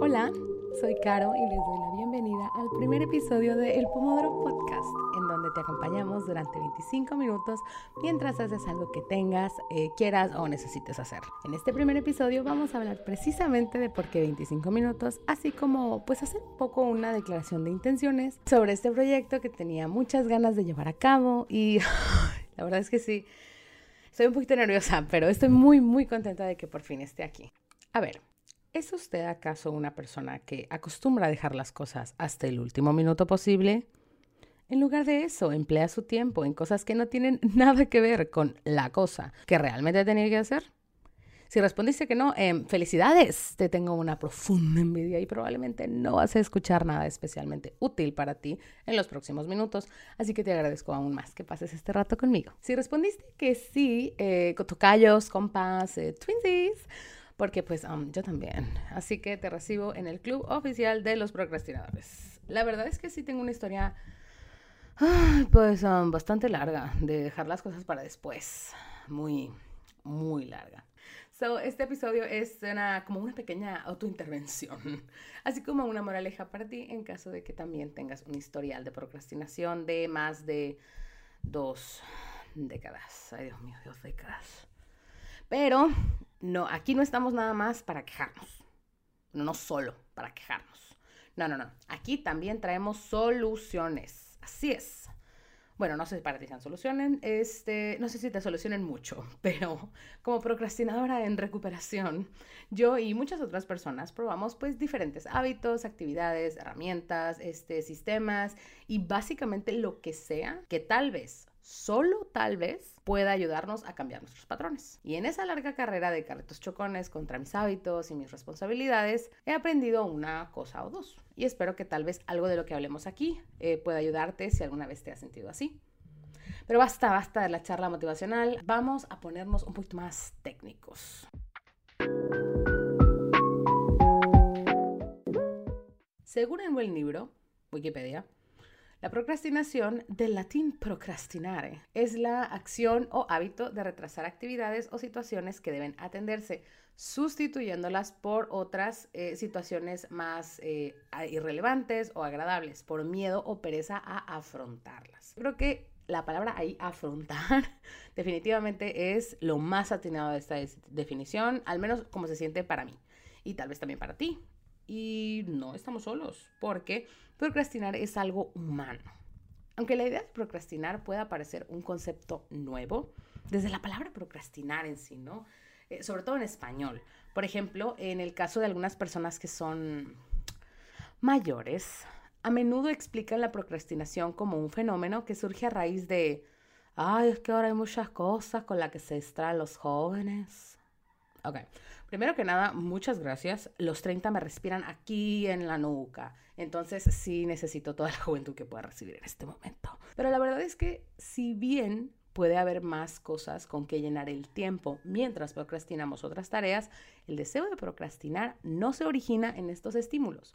Hola, soy Caro y les doy la bienvenida al primer episodio de El Pomodoro Podcast, en donde te acompañamos durante 25 minutos mientras haces algo que tengas, eh, quieras o necesites hacer. En este primer episodio vamos a hablar precisamente de por qué 25 minutos, así como pues hacer un poco una declaración de intenciones sobre este proyecto que tenía muchas ganas de llevar a cabo y la verdad es que sí, estoy un poquito nerviosa, pero estoy muy muy contenta de que por fin esté aquí. A ver, ¿Es usted acaso una persona que acostumbra a dejar las cosas hasta el último minuto posible? En lugar de eso, emplea su tiempo en cosas que no tienen nada que ver con la cosa que realmente tenía que hacer. Si respondiste que no, eh, felicidades, te tengo una profunda envidia y probablemente no vas a escuchar nada especialmente útil para ti en los próximos minutos, así que te agradezco aún más que pases este rato conmigo. Si respondiste que sí, eh, compas, eh, twinsies, porque pues um, yo también. Así que te recibo en el club oficial de los procrastinadores. La verdad es que sí tengo una historia, pues um, bastante larga, de dejar las cosas para después. Muy, muy larga. So, este episodio es una, como una pequeña autointervención, así como una moraleja para ti en caso de que también tengas un historial de procrastinación de más de dos décadas. Ay, Dios mío, dos décadas. Pero no, aquí no estamos nada más para quejarnos. No solo para quejarnos. No, no, no. Aquí también traemos soluciones. Así es. Bueno, no sé si para ti sean soluciones, este, no sé si te solucionen mucho, pero como procrastinadora en recuperación, yo y muchas otras personas probamos pues diferentes hábitos, actividades, herramientas, este, sistemas y básicamente lo que sea que tal vez solo tal vez pueda ayudarnos a cambiar nuestros patrones. Y en esa larga carrera de carretos chocones contra mis hábitos y mis responsabilidades, he aprendido una cosa o dos. Y espero que tal vez algo de lo que hablemos aquí eh, pueda ayudarte si alguna vez te has sentido así. Pero basta, basta de la charla motivacional. Vamos a ponernos un poquito más técnicos. Según el buen libro, Wikipedia, la procrastinación, del latín procrastinare, es la acción o hábito de retrasar actividades o situaciones que deben atenderse, sustituyéndolas por otras eh, situaciones más eh, irrelevantes o agradables, por miedo o pereza a afrontarlas. Creo que la palabra ahí, afrontar, definitivamente es lo más atinado de esta definición, al menos como se siente para mí y tal vez también para ti. Y no estamos solos, porque procrastinar es algo humano. Aunque la idea de procrastinar pueda parecer un concepto nuevo, desde la palabra procrastinar en sí, ¿no? Eh, sobre todo en español. Por ejemplo, en el caso de algunas personas que son mayores, a menudo explican la procrastinación como un fenómeno que surge a raíz de, ay, es que ahora hay muchas cosas con las que se distraen los jóvenes. Ok, Primero que nada, muchas gracias. Los 30 me respiran aquí en la nuca. Entonces sí necesito toda la juventud que pueda recibir en este momento. Pero la verdad es que si bien puede haber más cosas con que llenar el tiempo mientras procrastinamos otras tareas, el deseo de procrastinar no se origina en estos estímulos.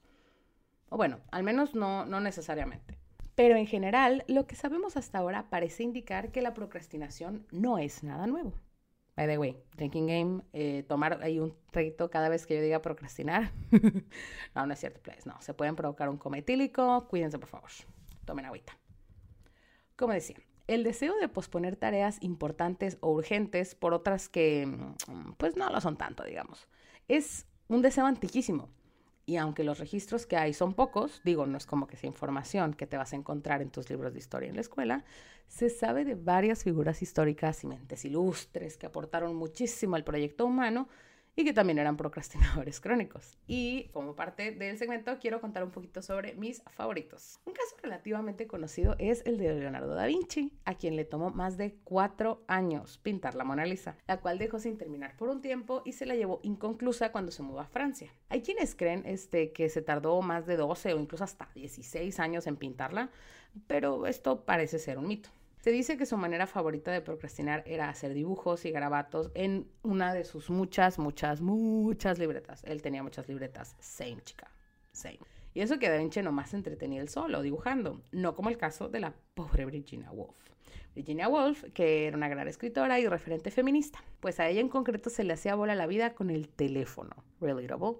O bueno, al menos no, no necesariamente. Pero en general, lo que sabemos hasta ahora parece indicar que la procrastinación no es nada nuevo. By the way, drinking game, eh, tomar ahí un traguito cada vez que yo diga procrastinar. no, no es cierto, pues, No, se pueden provocar un coma etílico. Cuídense, por favor. Tomen agüita. Como decía, el deseo de posponer tareas importantes o urgentes por otras que, mm, pues no lo son tanto, digamos, es un deseo antiquísimo. Y aunque los registros que hay son pocos, digo, no es como que sea información que te vas a encontrar en tus libros de historia en la escuela, se sabe de varias figuras históricas y mentes ilustres que aportaron muchísimo al proyecto humano y que también eran procrastinadores crónicos. Y como parte del segmento quiero contar un poquito sobre mis favoritos. Un caso relativamente conocido es el de Leonardo da Vinci, a quien le tomó más de cuatro años pintar la Mona Lisa, la cual dejó sin terminar por un tiempo y se la llevó inconclusa cuando se mudó a Francia. Hay quienes creen este, que se tardó más de 12 o incluso hasta 16 años en pintarla, pero esto parece ser un mito. Se dice que su manera favorita de procrastinar era hacer dibujos y garabatos en una de sus muchas, muchas, muchas libretas. Él tenía muchas libretas. Same, chica. Same. Y eso que Da Vinci nomás se entretenía el solo, dibujando, no como el caso de la pobre Virginia Woolf. Virginia Woolf, que era una gran escritora y referente feminista, pues a ella en concreto se le hacía bola la vida con el teléfono, relatable.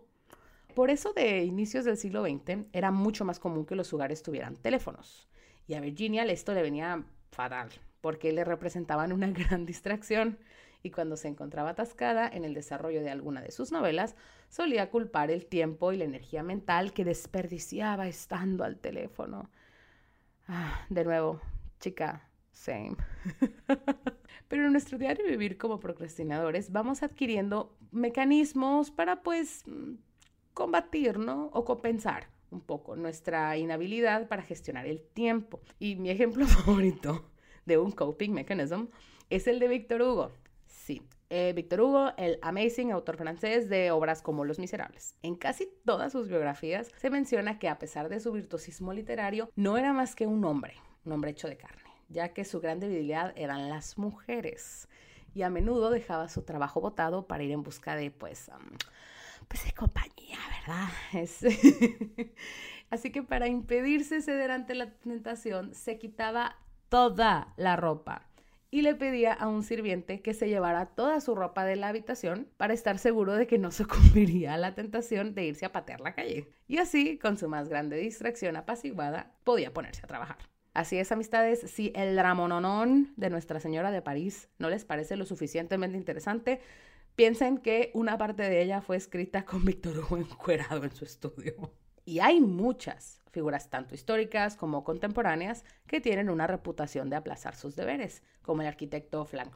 Por eso de inicios del siglo XX era mucho más común que los hogares tuvieran teléfonos. Y a Virginia esto le venía fatal, porque le representaban una gran distracción y cuando se encontraba atascada en el desarrollo de alguna de sus novelas, solía culpar el tiempo y la energía mental que desperdiciaba estando al teléfono. Ah, de nuevo, chica, same. Pero en nuestro diario vivir como procrastinadores vamos adquiriendo mecanismos para pues combatir, ¿no? O compensar un poco nuestra inhabilidad para gestionar el tiempo. Y mi ejemplo favorito de un coping mechanism es el de Víctor Hugo. Sí, eh, Víctor Hugo, el amazing autor francés de obras como Los Miserables. En casi todas sus biografías se menciona que a pesar de su virtuosismo literario, no era más que un hombre, un hombre hecho de carne, ya que su gran debilidad eran las mujeres. Y a menudo dejaba su trabajo botado para ir en busca de, pues, pues de compañía, ¿verdad? Así que para impedirse ceder ante la tentación, se quitaba toda la ropa y le pedía a un sirviente que se llevara toda su ropa de la habitación para estar seguro de que no sucumbiría a la tentación de irse a patear la calle. Y así, con su más grande distracción apaciguada, podía ponerse a trabajar. Así es, amistades, si el dramononón de Nuestra Señora de París no les parece lo suficientemente interesante, piensen que una parte de ella fue escrita con Víctor Hugo encuerado en su estudio. Y hay muchas figuras tanto históricas como contemporáneas que tienen una reputación de aplazar sus deberes, como el arquitecto Frank,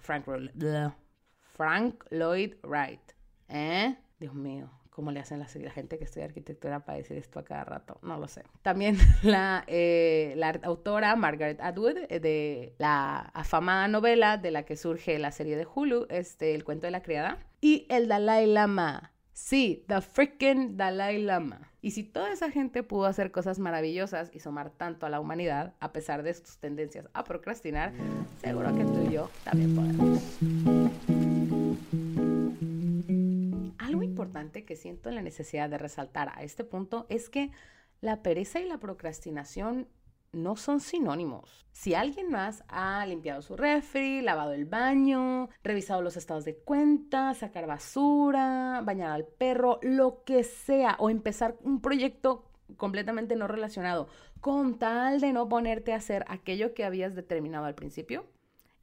Frank, Lloyd Wright. ¿Eh? Dios mío, ¿cómo le hacen la, gente que estudia arquitectura para decir esto a cada rato? No lo sé. También la, eh, la autora Margaret Atwood, eh, de la afamada novela de la que surge la serie de Hulu, este, El cuento de la criada, y el Dalai Lama. Sí, the freaking Dalai Lama. Y si toda esa gente pudo hacer cosas maravillosas y sumar tanto a la humanidad, a pesar de sus tendencias a procrastinar, seguro que tú y yo también podemos. Importante que siento en la necesidad de resaltar a este punto es que la pereza y la procrastinación no son sinónimos. Si alguien más ha limpiado su refri, lavado el baño, revisado los estados de cuenta, sacar basura, bañar al perro, lo que sea, o empezar un proyecto completamente no relacionado, con tal de no ponerte a hacer aquello que habías determinado al principio,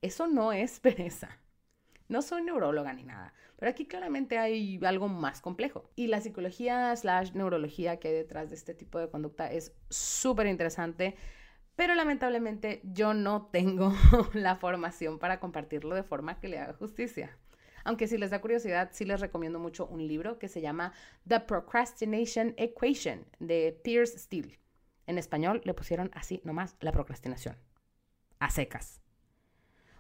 eso no es pereza. No soy neuróloga ni nada, pero aquí claramente hay algo más complejo. Y la psicología slash neurología que hay detrás de este tipo de conducta es súper interesante pero lamentablemente yo no tengo la formación para compartirlo de forma que le haga justicia. Aunque si les da curiosidad, sí les recomiendo mucho un libro que se llama The Procrastination Equation de Pierce Steele. En español le pusieron así nomás la procrastinación. A secas.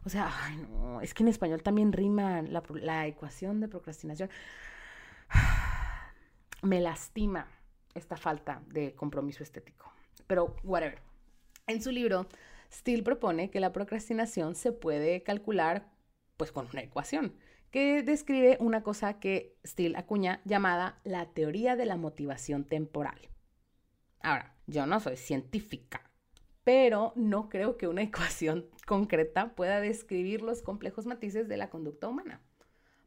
O sea, no, es que en español también rima la, la ecuación de procrastinación. Me lastima esta falta de compromiso estético. Pero, whatever. En su libro, Steele propone que la procrastinación se puede calcular pues con una ecuación que describe una cosa que Steele acuña llamada la teoría de la motivación temporal. Ahora, yo no soy científica, pero no creo que una ecuación concreta pueda describir los complejos matices de la conducta humana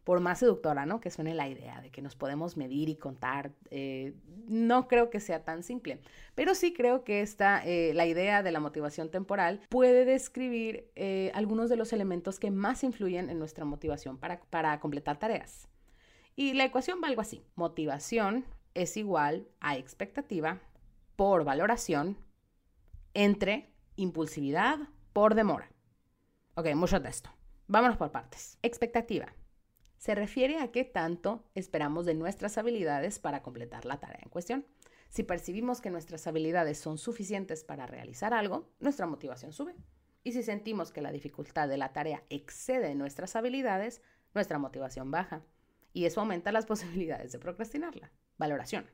por más seductora, ¿no? Que suene la idea de que nos podemos medir y contar, eh, no creo que sea tan simple, pero sí creo que esta, eh, la idea de la motivación temporal puede describir eh, algunos de los elementos que más influyen en nuestra motivación para, para completar tareas. Y la ecuación va algo así, motivación es igual a expectativa por valoración entre impulsividad por demora. Ok, mucho de esto. Vámonos por partes. Expectativa se refiere a qué tanto esperamos de nuestras habilidades para completar la tarea en cuestión. Si percibimos que nuestras habilidades son suficientes para realizar algo, nuestra motivación sube. Y si sentimos que la dificultad de la tarea excede nuestras habilidades, nuestra motivación baja. Y eso aumenta las posibilidades de procrastinarla. Valoración.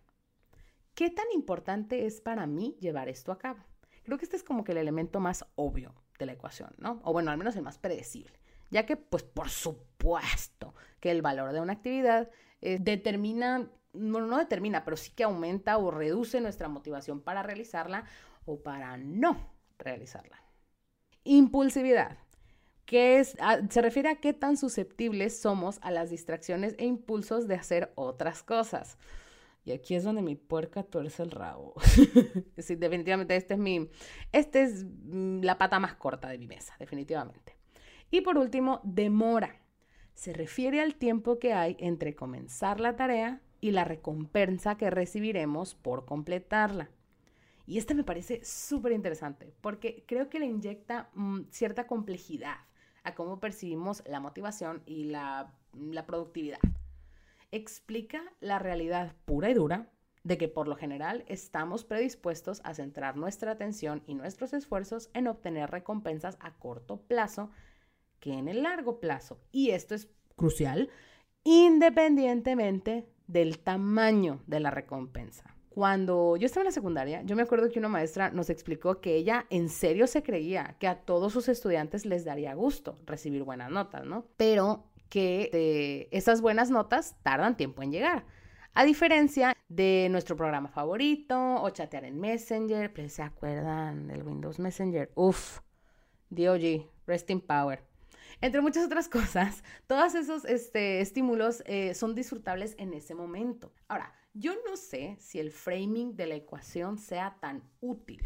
¿Qué tan importante es para mí llevar esto a cabo? Creo que este es como que el elemento más obvio de la ecuación, ¿no? O bueno, al menos el más predecible ya que pues por supuesto que el valor de una actividad eh, determina no, no determina, pero sí que aumenta o reduce nuestra motivación para realizarla o para no realizarla. Impulsividad que es, ah, se refiere a qué tan susceptibles somos a las distracciones e impulsos de hacer otras cosas. Y aquí es donde mi puerca tuerce el rabo. sí, definitivamente este es mi, este es mm, la pata más corta de mi mesa, definitivamente. Y por último, demora. Se refiere al tiempo que hay entre comenzar la tarea y la recompensa que recibiremos por completarla. Y este me parece súper interesante porque creo que le inyecta mm, cierta complejidad a cómo percibimos la motivación y la, productividad. Explica la realidad pura y dura de que por lo general estamos predispuestos a centrar nuestra atención y nuestros esfuerzos en obtener recompensas a corto plazo que en el largo plazo. Y esto es crucial, independientemente del tamaño de la recompensa. Cuando yo estaba en la secundaria, yo me acuerdo que una maestra nos explicó que ella en serio se creía que a todos sus estudiantes les daría gusto recibir buenas notas, ¿no? Pero que esas buenas notas tardan tiempo en llegar. A diferencia de nuestro programa favorito o chatear en Messenger, pues, ¿se acuerdan del Windows Messenger? Uf, DOG, Resting Power. Entre muchas otras cosas, todos esos este, estímulos eh, son disfrutables en ese momento. Ahora, yo no sé si el framing de la ecuación sea tan útil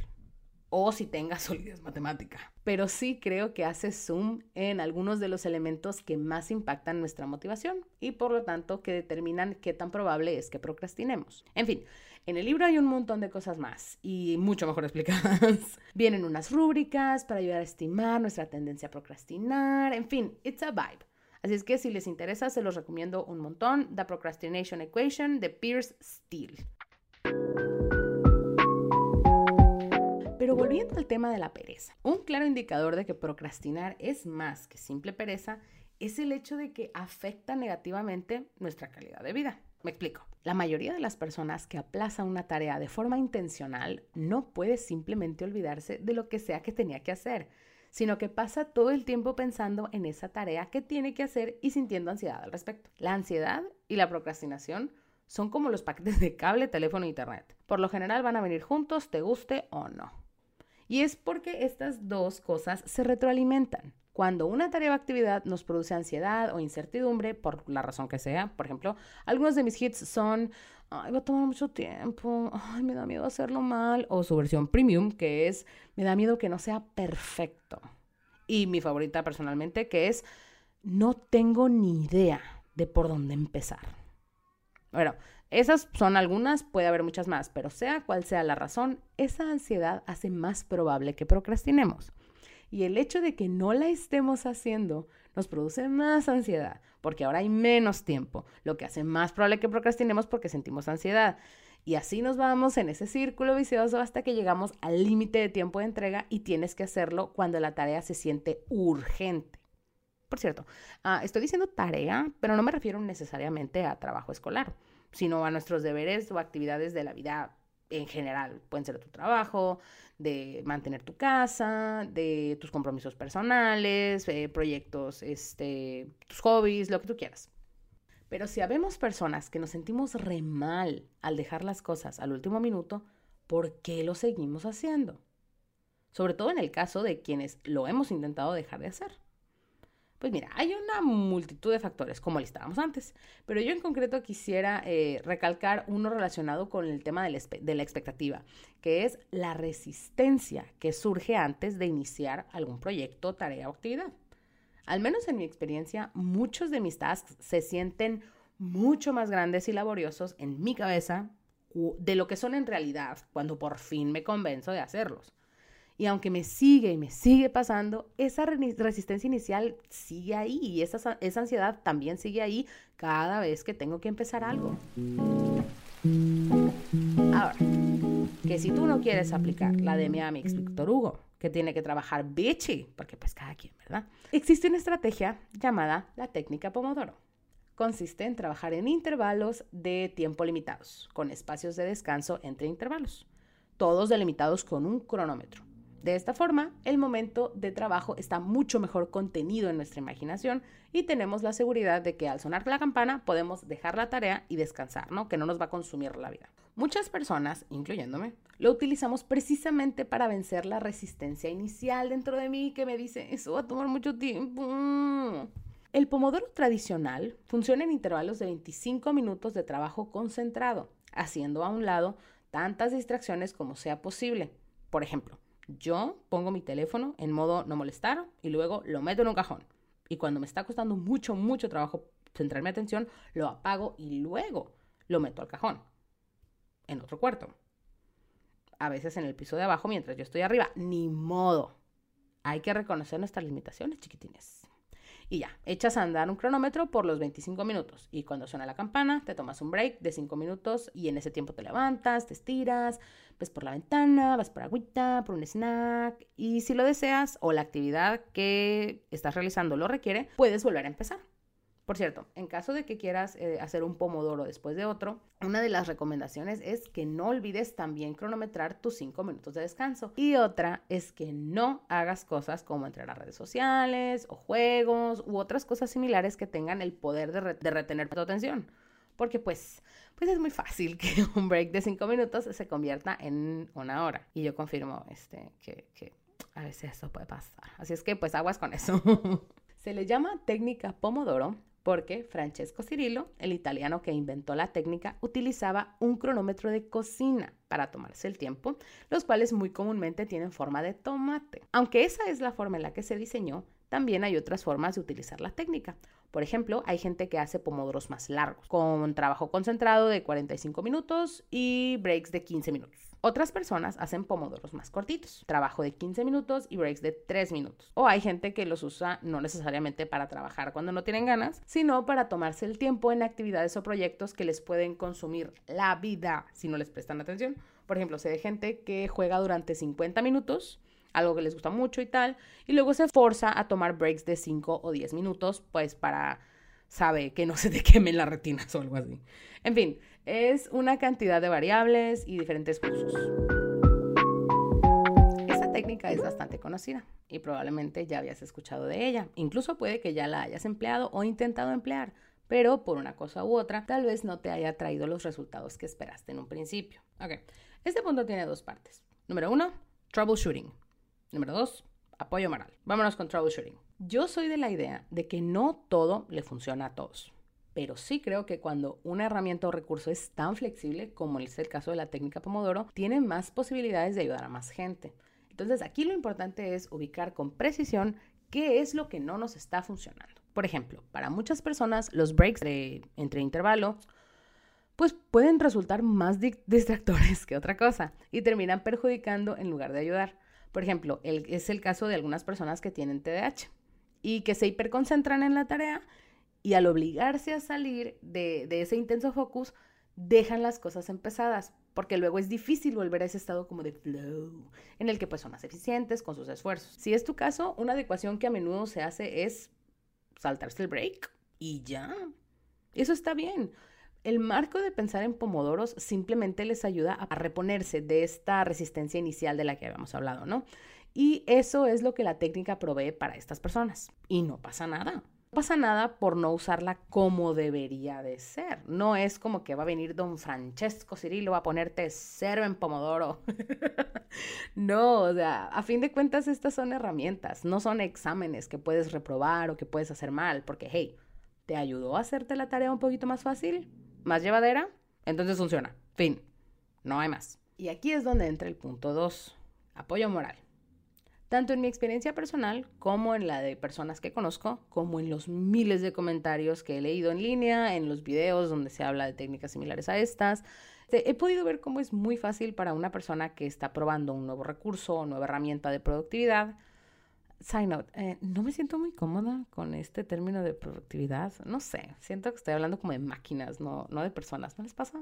o si tenga solidez matemática, pero sí creo que hace zoom en algunos de los elementos que más impactan nuestra motivación y por lo tanto que determinan qué tan probable es que procrastinemos. En fin, en el libro hay un montón de cosas más y mucho mejor explicadas. Vienen unas rúbricas para ayudar a estimar nuestra tendencia a procrastinar, en fin, it's a vibe. Así es que si les interesa, se los recomiendo un montón. The Procrastination Equation de Pierce Steele. Pero volviendo al tema de la pereza, un claro indicador de que procrastinar es más que simple pereza es el hecho de que afecta negativamente nuestra calidad de vida. Me explico. La mayoría de las personas que aplazan una tarea de forma intencional no puede simplemente olvidarse de lo que sea que tenía que hacer sino que pasa todo el tiempo pensando en esa tarea que tiene que hacer y sintiendo ansiedad al respecto. La ansiedad y la procrastinación son como los paquetes de cable, teléfono e internet. Por lo general van a venir juntos, te guste o no. Y es porque estas dos cosas se retroalimentan. Cuando una tarea o actividad nos produce ansiedad o incertidumbre, por la razón que sea, por ejemplo, algunos de mis hits son, ay, va a tomar mucho tiempo, ay, me da miedo hacerlo mal, o su versión premium, que es, me da miedo que no sea perfecto. Y mi favorita personalmente, que es, no tengo ni idea de por dónde empezar. Bueno, esas son algunas, puede haber muchas más, pero sea cual sea la razón, esa ansiedad hace más probable que procrastinemos. Y el hecho de que no la estemos haciendo nos produce más ansiedad, porque ahora hay menos tiempo, lo que hace más probable que procrastinemos porque sentimos ansiedad. Y así nos vamos en ese círculo vicioso hasta que llegamos al límite de tiempo de entrega y tienes que hacerlo cuando la tarea se siente urgente. Por cierto, ah, estoy diciendo tarea, pero no me refiero necesariamente a trabajo escolar, sino a nuestros deberes o actividades de la vida en general. Pueden ser tu trabajo, de mantener tu casa, de tus compromisos personales, eh, proyectos, este, tus hobbies, lo que tú quieras. Pero si habemos personas que nos sentimos re mal al dejar las cosas al último minuto, ¿por qué lo seguimos haciendo? Sobre todo en el caso de quienes lo hemos intentado dejar de hacer. Pues mira, hay una multitud de factores, como listábamos antes, pero yo en concreto quisiera eh, recalcar uno relacionado con el tema de la expectativa, que es la resistencia que surge antes de iniciar algún proyecto, tarea o actividad. Al menos en mi experiencia, muchos de mis tasks se sienten mucho más grandes y laboriosos en mi cabeza de lo que son en realidad cuando por fin me convenzo de hacerlos. Y aunque me sigue y me sigue pasando, esa resistencia inicial sigue ahí y esa, ansiedad también sigue ahí cada vez que tengo que empezar algo. Ahora, que si tú no quieres aplicar la de mi amigo Víctor Hugo, que tiene que trabajar bitchy, porque pues cada quien, ¿verdad? Existe una estrategia llamada la técnica Pomodoro. Consiste en trabajar en intervalos de tiempo limitados, con espacios de descanso entre intervalos, todos delimitados con un cronómetro. De esta forma, el momento de trabajo está mucho mejor contenido en nuestra imaginación y tenemos la seguridad de que al sonar la campana podemos dejar la tarea y descansar, ¿no? Que no nos va a consumir la vida. Muchas personas, incluyéndome, lo utilizamos precisamente para vencer la resistencia inicial dentro de mí que me dice, eso va a tomar mucho tiempo. El pomodoro tradicional funciona en intervalos de 25 minutos de trabajo concentrado, haciendo a un lado tantas distracciones como sea posible. Por ejemplo, yo pongo mi teléfono en modo no molestar y luego lo meto en un cajón. Y cuando me está costando mucho, mucho trabajo centrar mi atención, lo apago y luego lo meto al cajón, en otro cuarto. A veces en el piso de abajo mientras yo estoy arriba. Ni modo. Hay que reconocer nuestras limitaciones, chiquitines y ya, echas a andar un cronómetro por los 25 minutos y cuando suena la campana te tomas un break de 5 minutos y en ese tiempo te levantas, te estiras, ves por la ventana, vas por agüita, por un snack y si lo deseas o la actividad que estás realizando lo requiere, puedes volver a empezar. Por cierto, en caso de que quieras eh, hacer un pomodoro después de otro, una de las recomendaciones es que no olvides también cronometrar tus 5 minutos de descanso. Y otra es que no hagas cosas como entrar a redes sociales o juegos u otras cosas similares que tengan el poder de, retener tu atención. Porque pues, pues es muy fácil que un break de 5 minutos se convierta en una hora. Y yo confirmo este, que, que a veces eso puede pasar. Así es que pues aguas con eso. se le llama técnica Pomodoro porque Francesco Cirillo, el italiano que inventó la técnica, utilizaba un cronómetro de cocina para tomarse el tiempo, los cuales muy comúnmente tienen forma de tomate. Aunque esa es la forma en la que se diseñó, también hay otras formas de utilizar la técnica. Por ejemplo, hay gente que hace pomodoros más largos, con trabajo concentrado de 45 minutos y breaks de 15 minutos. Otras personas hacen pomodoros más cortitos, trabajo de 15 minutos y breaks de 3 minutos. O hay gente que los usa no necesariamente para trabajar cuando no tienen ganas, sino para tomarse el tiempo en actividades o proyectos que les pueden consumir la vida si no les prestan atención. Por ejemplo, sé de gente que juega durante 50 minutos algo que les gusta mucho y tal, y luego se forza a tomar breaks de 5 o 10 minutos, pues para, sabe, que no se te quemen las retinas o algo así. En fin, es una cantidad de variables y diferentes usos. Esta técnica es bastante conocida y probablemente ya habías escuchado de ella. Incluso puede que ya la hayas empleado o intentado emplear, pero por una cosa u otra, tal vez no te haya traído los resultados que esperaste en un principio. Ok, este punto tiene dos partes. Número uno, troubleshooting. Número dos, apoyo moral. Vámonos con troubleshooting. Yo soy de la idea de que no todo le funciona a todos pero sí creo que cuando una herramienta o recurso es tan flexible como es el caso de la técnica Pomodoro, tiene más posibilidades de ayudar a más gente. Entonces aquí lo importante es ubicar con precisión qué es lo que no nos está funcionando. Por ejemplo, para muchas personas los breaks entre intervalo pues pueden resultar más distractores que otra cosa y terminan perjudicando en lugar de ayudar. Por ejemplo, es el caso de algunas personas que tienen TDAH y que se hiperconcentran en la tarea y al obligarse a salir de, ese intenso focus, dejan las cosas empezadas, porque luego es difícil volver a ese estado como de flow, en el que pues son más eficientes con sus esfuerzos. Si es tu caso, una adecuación que a menudo se hace es saltarse el break y ya. Eso está bien. El marco de pensar en pomodoros simplemente les ayuda a reponerse de esta resistencia inicial de la que habíamos hablado, ¿no? Y eso es lo que la técnica provee para estas personas. Y no pasa nada. No pasa nada por no usarla como debería de ser. No es como que va a venir don Francesco Cirilo a ponerte cero en pomodoro. no, o sea, a fin de cuentas estas son herramientas, no son exámenes que puedes reprobar o que puedes hacer mal, porque hey, ¿te ayudó a hacerte la tarea un poquito más fácil? ¿Más llevadera? Entonces funciona. Fin. No hay más. Y aquí es donde entra el punto 2, apoyo moral tanto en mi experiencia personal como en la de personas que conozco, como en los miles de comentarios que he leído en línea, en los videos donde se habla de técnicas similares a estas. He podido ver cómo es muy fácil para una persona que está probando un nuevo recurso o nueva herramienta de productividad. Side note, eh, no me siento muy cómoda con este término de productividad. No sé, siento que estoy hablando como de máquinas, no, no de personas. ¿No les pasa?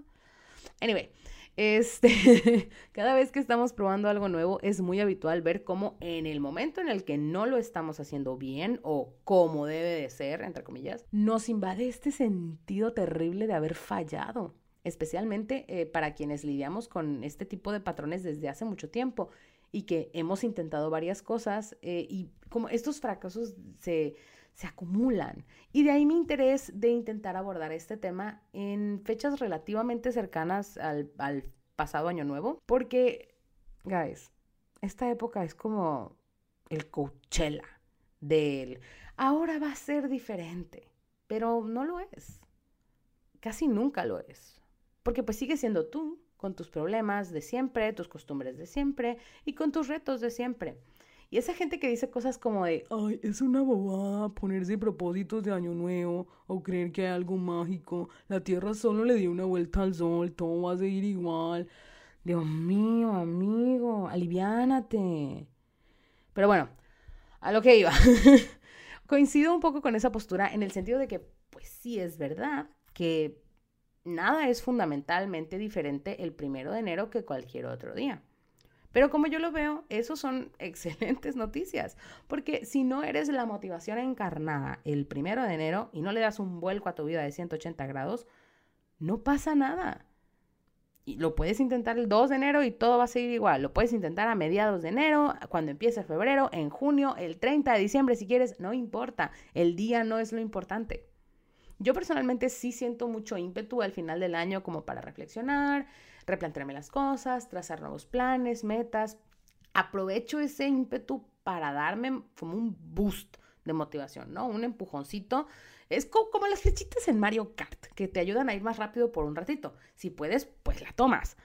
Anyway, este, cada vez que estamos probando algo nuevo es muy habitual ver cómo en el momento en el que no lo estamos haciendo bien o como debe de ser, entre comillas, nos invade este sentido terrible de haber fallado, especialmente eh, para quienes lidiamos con este tipo de patrones desde hace mucho tiempo. y que hemos intentado varias cosas eh, y como estos fracasos se, se acumulan. Y de ahí mi interés de intentar abordar este tema en fechas relativamente cercanas al, pasado año nuevo, porque, guys, esta época es como el Coachella del ahora va a ser diferente, pero no lo es. Casi nunca lo es. Porque pues sigue siendo tú, con tus problemas de siempre, tus costumbres de siempre y con tus retos de siempre. Y esa gente que dice cosas como de, ay, es una bobada ponerse propósitos de año nuevo o creer que hay algo mágico, la Tierra solo le dio una vuelta al sol, todo va a seguir igual. Dios mío, amigo, aliviánate. Pero bueno, a lo que iba. Coincido un poco con esa postura en el sentido de que, pues sí, es verdad que nada es fundamentalmente diferente el primero de enero que cualquier otro día. Pero como yo lo veo, eso son excelentes noticias, porque si no eres la motivación encarnada el primero de enero y no le das un vuelco a tu vida de 180 grados, no pasa nada. Y lo puedes intentar el 2 de enero y todo va a seguir igual. Lo puedes intentar a mediados de enero, cuando empiece febrero, en junio, el 30 de diciembre si quieres, no importa. El día no es lo importante. Yo personalmente sí siento mucho ímpetu al final del año como para reflexionar, replantearme las cosas, trazar nuevos planes, metas. Aprovecho ese ímpetu para darme como un boost de motivación, ¿no? Un empujoncito. Es como, las flechitas en Mario Kart, que te ayudan a ir más rápido por un ratito. Si puedes, pues la tomas.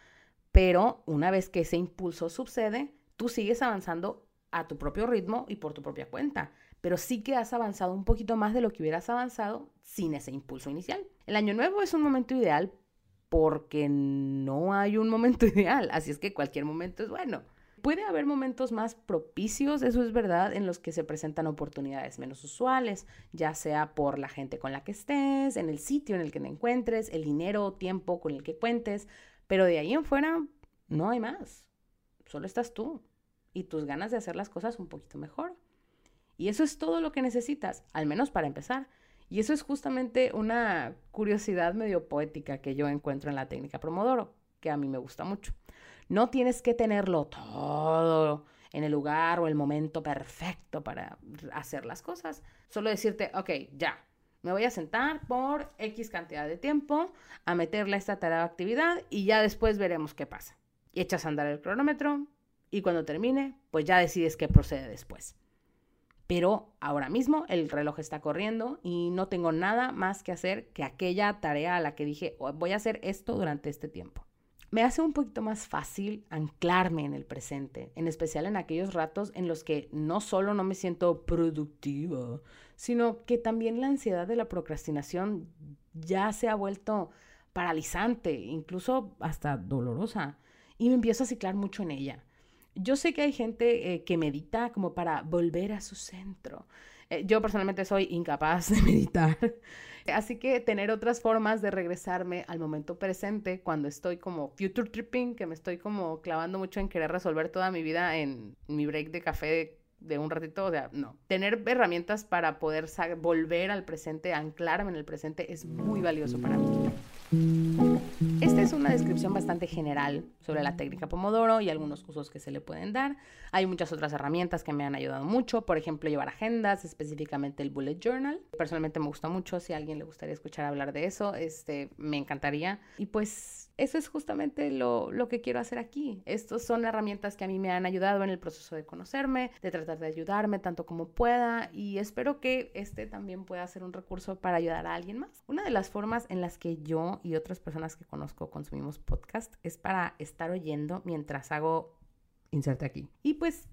Pero una vez que ese impulso sucede, tú sigues avanzando a tu propio ritmo y por tu propia cuenta. Pero sí que has avanzado un poquito más de lo que hubieras avanzado sin ese impulso inicial. El año nuevo es un momento ideal porque no hay un momento ideal, así es que cualquier momento es bueno. Puede haber momentos más propicios, eso es verdad, en los que se presentan oportunidades menos usuales, ya sea por la gente con la que estés, en el sitio en el que te encuentres, el dinero o tiempo con el que cuentes, pero de ahí en fuera no hay más. Solo estás tú y tus ganas de hacer las cosas un poquito mejor. Y eso es todo lo que necesitas, al menos para empezar. Y eso es justamente una curiosidad medio poética que yo encuentro en la técnica Promodoro, que a mí me gusta mucho. No tienes que tenerlo todo en el lugar o el momento perfecto para hacer las cosas. Solo decirte, ok, ya, me voy a sentar por X cantidad de tiempo a meterle esta tarea de actividad y ya después veremos qué pasa. Y echas a andar el cronómetro y cuando termine, pues ya decides qué procede después. Pero ahora mismo el reloj está corriendo y no tengo nada más que hacer que aquella tarea a la que dije, oh, voy a hacer esto durante este tiempo me hace un poquito más fácil anclarme en el presente, en especial en aquellos ratos en los que no solo no me siento productiva, sino que también la ansiedad de la procrastinación ya se ha vuelto paralizante, incluso hasta dolorosa, y me empiezo a ciclar mucho en ella. Yo sé que hay gente eh, que medita como para volver a su centro. Eh, yo personalmente soy incapaz de meditar. Así que tener otras formas de regresarme al momento presente cuando estoy como future tripping, que me estoy como clavando mucho en querer resolver toda mi vida en mi break de café de un ratito, o sea, no. Tener herramientas para poder volver al presente, anclarme en el presente, es muy valioso para mí. Esta es una descripción bastante general sobre la técnica Pomodoro y algunos usos que se le pueden dar. Hay muchas otras herramientas que me han ayudado mucho, por ejemplo, llevar agendas, específicamente el bullet journal. Personalmente me gusta mucho, si a alguien le gustaría escuchar hablar de eso, este, me encantaría. Y pues eso es justamente lo, lo que quiero hacer aquí. Estas son herramientas que a mí me han ayudado en el proceso de conocerme, de tratar de ayudarme tanto como pueda y espero que este también pueda ser un recurso para ayudar a alguien más. Una de las formas en las que yo y otras personas que conozco consumimos podcast es para estar oyendo mientras hago inserte aquí. Y pues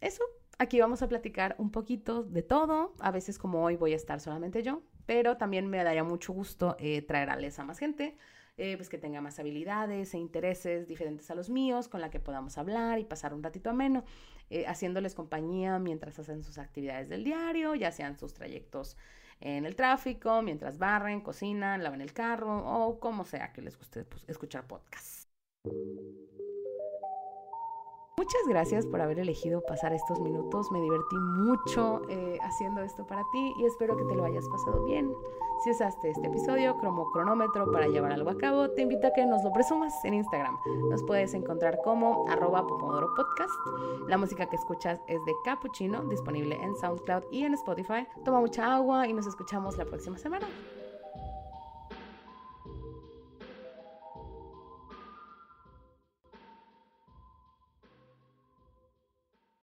eso, aquí vamos a platicar un poquito de todo. A veces como hoy voy a estar solamente yo, pero también me daría mucho gusto eh, traer a más gente. Eh, pues que tenga más habilidades e intereses diferentes a los míos, con la que podamos hablar y pasar un ratito ameno, eh, haciéndoles compañía mientras hacen sus actividades del diario, ya sean sus trayectos en el tráfico, mientras barren, cocinan, lavan el carro o como sea que les guste pues, escuchar podcasts. Muchas gracias por haber elegido pasar estos minutos. Me divertí mucho eh, haciendo esto para ti y espero que te lo hayas pasado bien. Si usaste este episodio como cronómetro para llevar algo a cabo, te invito a que nos lo presumas en Instagram. Nos puedes encontrar como arroba Pomodoro Podcast. La música que escuchas es de Cappuccino, disponible en SoundCloud y en Spotify. Toma mucha agua y nos escuchamos la próxima semana.